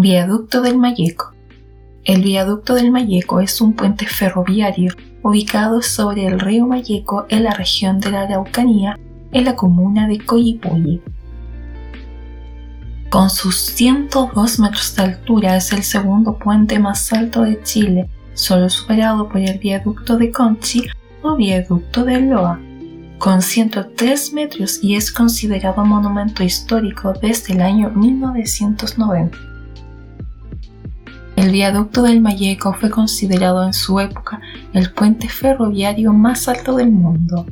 Viaducto del Mayeco. El Viaducto del Mayeco es un puente ferroviario ubicado sobre el río Mayeco en la región de la Araucanía, en la comuna de Coyipulli. Con sus 102 metros de altura es el segundo puente más alto de Chile, solo superado por el viaducto de Conchi o viaducto de Loa, con 103 metros y es considerado monumento histórico desde el año 1990. El viaducto del Mayeco fue considerado en su época el puente ferroviario más alto del mundo.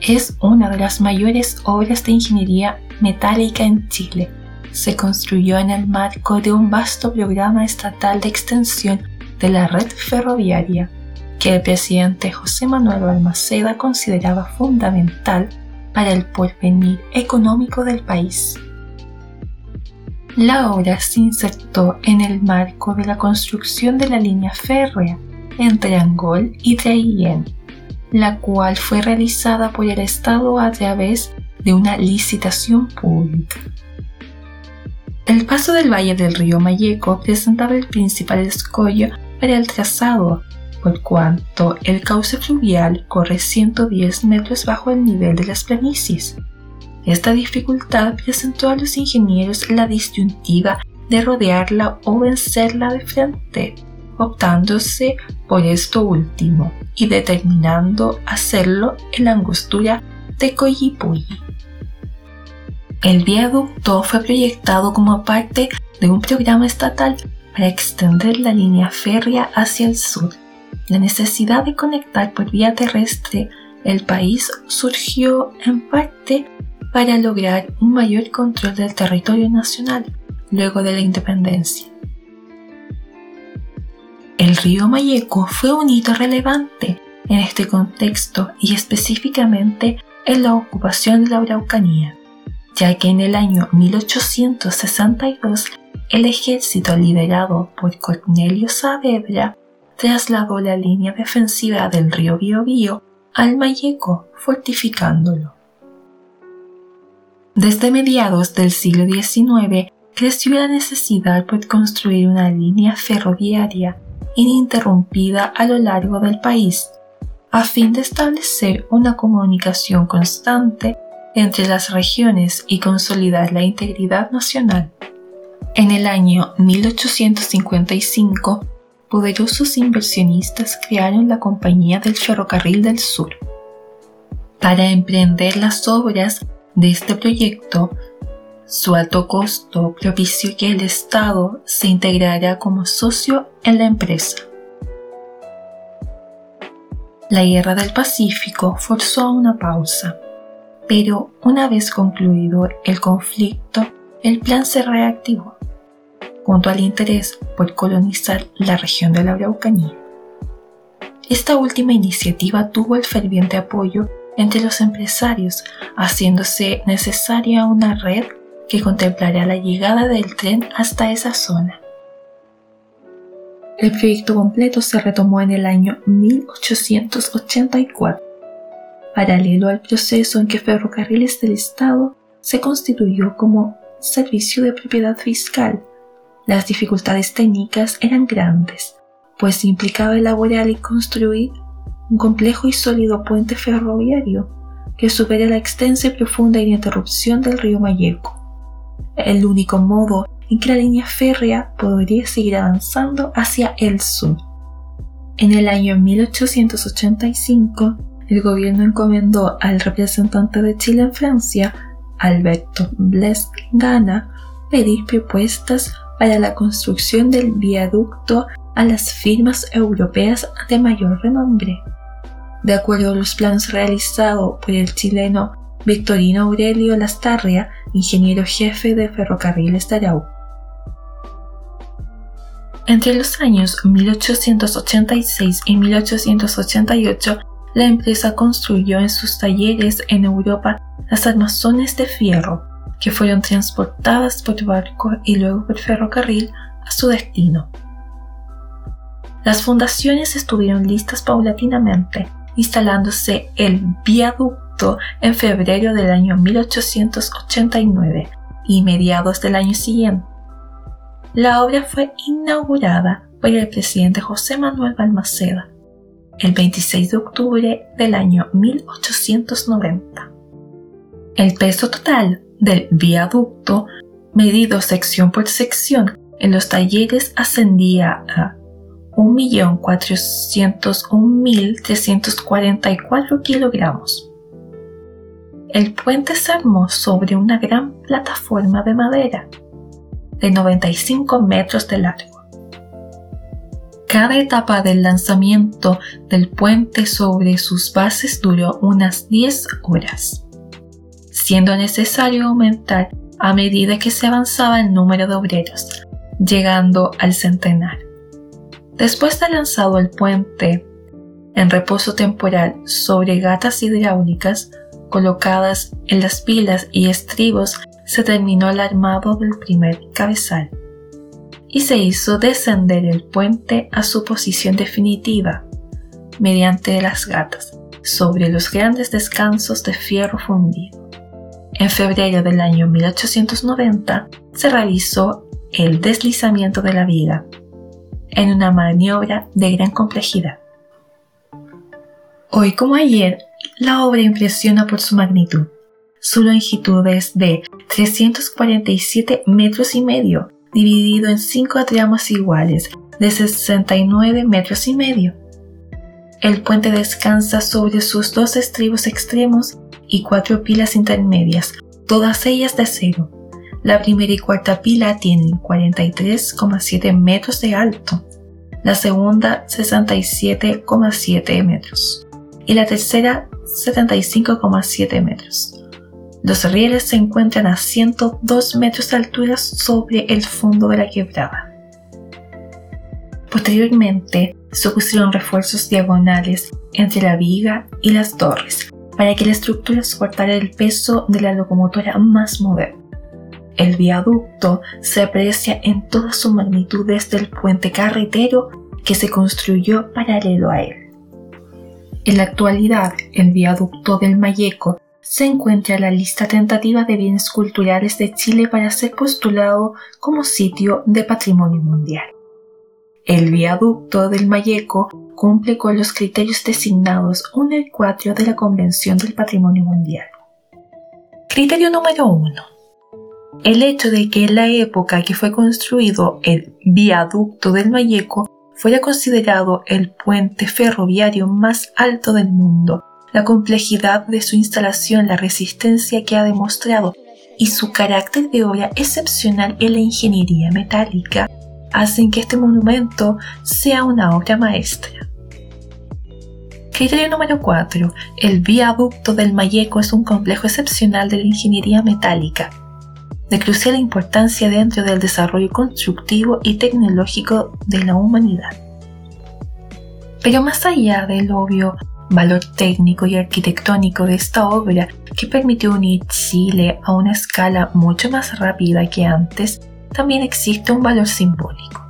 Es una de las mayores obras de ingeniería metálica en Chile. Se construyó en el marco de un vasto programa estatal de extensión de la red ferroviaria, que el presidente José Manuel Balmaceda consideraba fundamental para el porvenir económico del país. La obra se insertó en el marco de la construcción de la línea férrea entre Angol y Traillén, la cual fue realizada por el Estado a través de una licitación pública. El paso del valle del río Mayeco presentaba el principal escollo para el trazado, por cuanto el cauce fluvial corre 110 metros bajo el nivel de las planicies, esta dificultad presentó a los ingenieros la disyuntiva de rodearla o vencerla de frente, optándose por esto último y determinando hacerlo en la angostura de Coyipulli. El viaducto fue proyectado como parte de un programa estatal para extender la línea férrea hacia el sur. La necesidad de conectar por vía terrestre el país surgió en parte para lograr un mayor control del territorio nacional luego de la independencia. El río Mayeco fue un hito relevante en este contexto y específicamente en la ocupación de la Araucanía, ya que en el año 1862 el ejército liderado por Cornelio Saavedra trasladó la línea defensiva del río Biobío al Mayeco, fortificándolo. Desde mediados del siglo XIX creció la necesidad por construir una línea ferroviaria ininterrumpida a lo largo del país, a fin de establecer una comunicación constante entre las regiones y consolidar la integridad nacional. En el año 1855, poderosos inversionistas crearon la Compañía del Ferrocarril del Sur. Para emprender las obras de este proyecto, su alto costo propició que el Estado se integrara como socio en la empresa. La Guerra del Pacífico forzó una pausa, pero una vez concluido el conflicto, el plan se reactivó, junto al interés por colonizar la región de la Araucanía. Esta última iniciativa tuvo el ferviente apoyo entre los empresarios, haciéndose necesaria una red que contemplará la llegada del tren hasta esa zona. El proyecto completo se retomó en el año 1884, paralelo al proceso en que Ferrocarriles del Estado se constituyó como servicio de propiedad fiscal. Las dificultades técnicas eran grandes, pues implicaba elaborar y construir un complejo y sólido puente ferroviario que supera la extensa y profunda interrupción del río Mayeco, el único modo en que la línea férrea podría seguir avanzando hacia el sur. En el año 1885, el gobierno encomendó al representante de Chile en Francia, Alberto Blest Gana, pedir propuestas para la construcción del viaducto a las firmas europeas de mayor renombre. De acuerdo a los planos realizados por el chileno Victorino Aurelio Lastarria, ingeniero jefe de Ferrocarriles de Arauco. Entre los años 1886 y 1888, la empresa construyó en sus talleres en Europa las armazones de fierro, que fueron transportadas por barco y luego por ferrocarril a su destino. Las fundaciones estuvieron listas paulatinamente, instalándose el viaducto en febrero del año 1889 y mediados del año siguiente. La obra fue inaugurada por el presidente José Manuel Balmaceda el 26 de octubre del año 1890. El peso total del viaducto, medido sección por sección en los talleres, ascendía a 1.401.344 kilogramos. El puente se armó sobre una gran plataforma de madera de 95 metros de largo. Cada etapa del lanzamiento del puente sobre sus bases duró unas 10 horas, siendo necesario aumentar a medida que se avanzaba el número de obreros, llegando al centenar. Después de lanzado el puente en reposo temporal sobre gatas hidráulicas colocadas en las pilas y estribos, se terminó el armado del primer cabezal y se hizo descender el puente a su posición definitiva mediante las gatas sobre los grandes descansos de fierro fundido. En febrero del año 1890 se realizó el deslizamiento de la viga, en una maniobra de gran complejidad. Hoy como ayer, la obra impresiona por su magnitud. Su longitud es de 347 metros y medio, dividido en cinco tramos iguales de 69 metros y medio. El puente descansa sobre sus dos estribos extremos y cuatro pilas intermedias, todas ellas de acero. La primera y cuarta pila tienen 43,7 metros de alto, la segunda 67,7 metros y la tercera 75,7 metros. Los rieles se encuentran a 102 metros de altura sobre el fondo de la quebrada. Posteriormente, se pusieron refuerzos diagonales entre la viga y las torres para que la estructura soportara el peso de la locomotora más moderna. El viaducto se aprecia en toda su magnitud desde el puente carretero que se construyó paralelo a él. En la actualidad, el viaducto del Mayeco se encuentra la lista tentativa de bienes culturales de Chile para ser postulado como sitio de patrimonio mundial. El viaducto del Mayeco cumple con los criterios designados 1 y 4 de la Convención del Patrimonio Mundial. Criterio número 1. El hecho de que en la época que fue construido el viaducto del Mayeco fuera considerado el puente ferroviario más alto del mundo, la complejidad de su instalación, la resistencia que ha demostrado y su carácter de obra excepcional en la ingeniería metálica hacen que este monumento sea una obra maestra. Criterio número 4. El viaducto del Mayeco es un complejo excepcional de la ingeniería metálica, de crucial importancia dentro del desarrollo constructivo y tecnológico de la humanidad. Pero más allá del obvio valor técnico y arquitectónico de esta obra que permitió unir Chile a una escala mucho más rápida que antes, también existe un valor simbólico.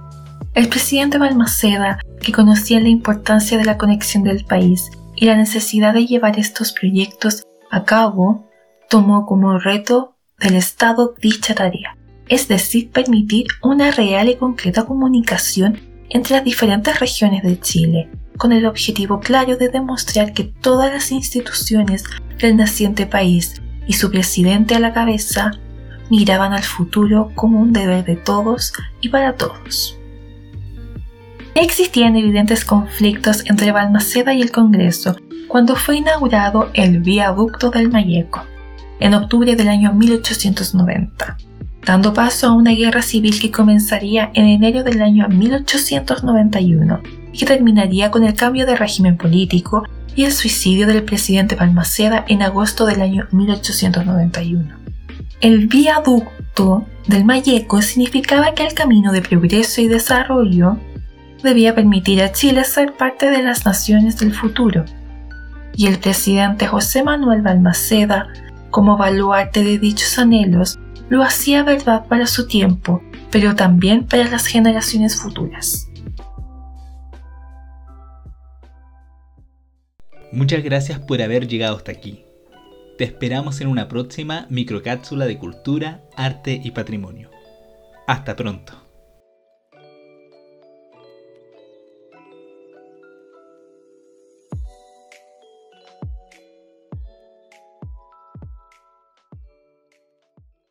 El presidente Balmaceda, que conocía la importancia de la conexión del país y la necesidad de llevar estos proyectos a cabo, tomó como reto del Estado dicha tarea, es decir, permitir una real y concreta comunicación entre las diferentes regiones de Chile, con el objetivo claro de demostrar que todas las instituciones del naciente país y su presidente a la cabeza miraban al futuro como un deber de todos y para todos. Existían evidentes conflictos entre Balmaceda y el Congreso cuando fue inaugurado el viaducto del Mayeco, en octubre del año 1890. dando paso a una guerra civil que comenzaría en enero del año 1891 y que terminaría con el cambio de régimen político y el suicidio del presidente Balmaceda en agosto del año 1891. El viaducto del Mayeco significaba que el camino de progreso y desarrollo debía permitir a Chile ser parte de las naciones del futuro. Y el presidente José Manuel Balmaceda, como baluarte de dichos anhelos, lo hacía verdad para su tiempo, pero también para las generaciones futuras. Muchas gracias por haber llegado hasta aquí. Te esperamos en una próxima microcápsula de cultura, arte y patrimonio. Hasta pronto.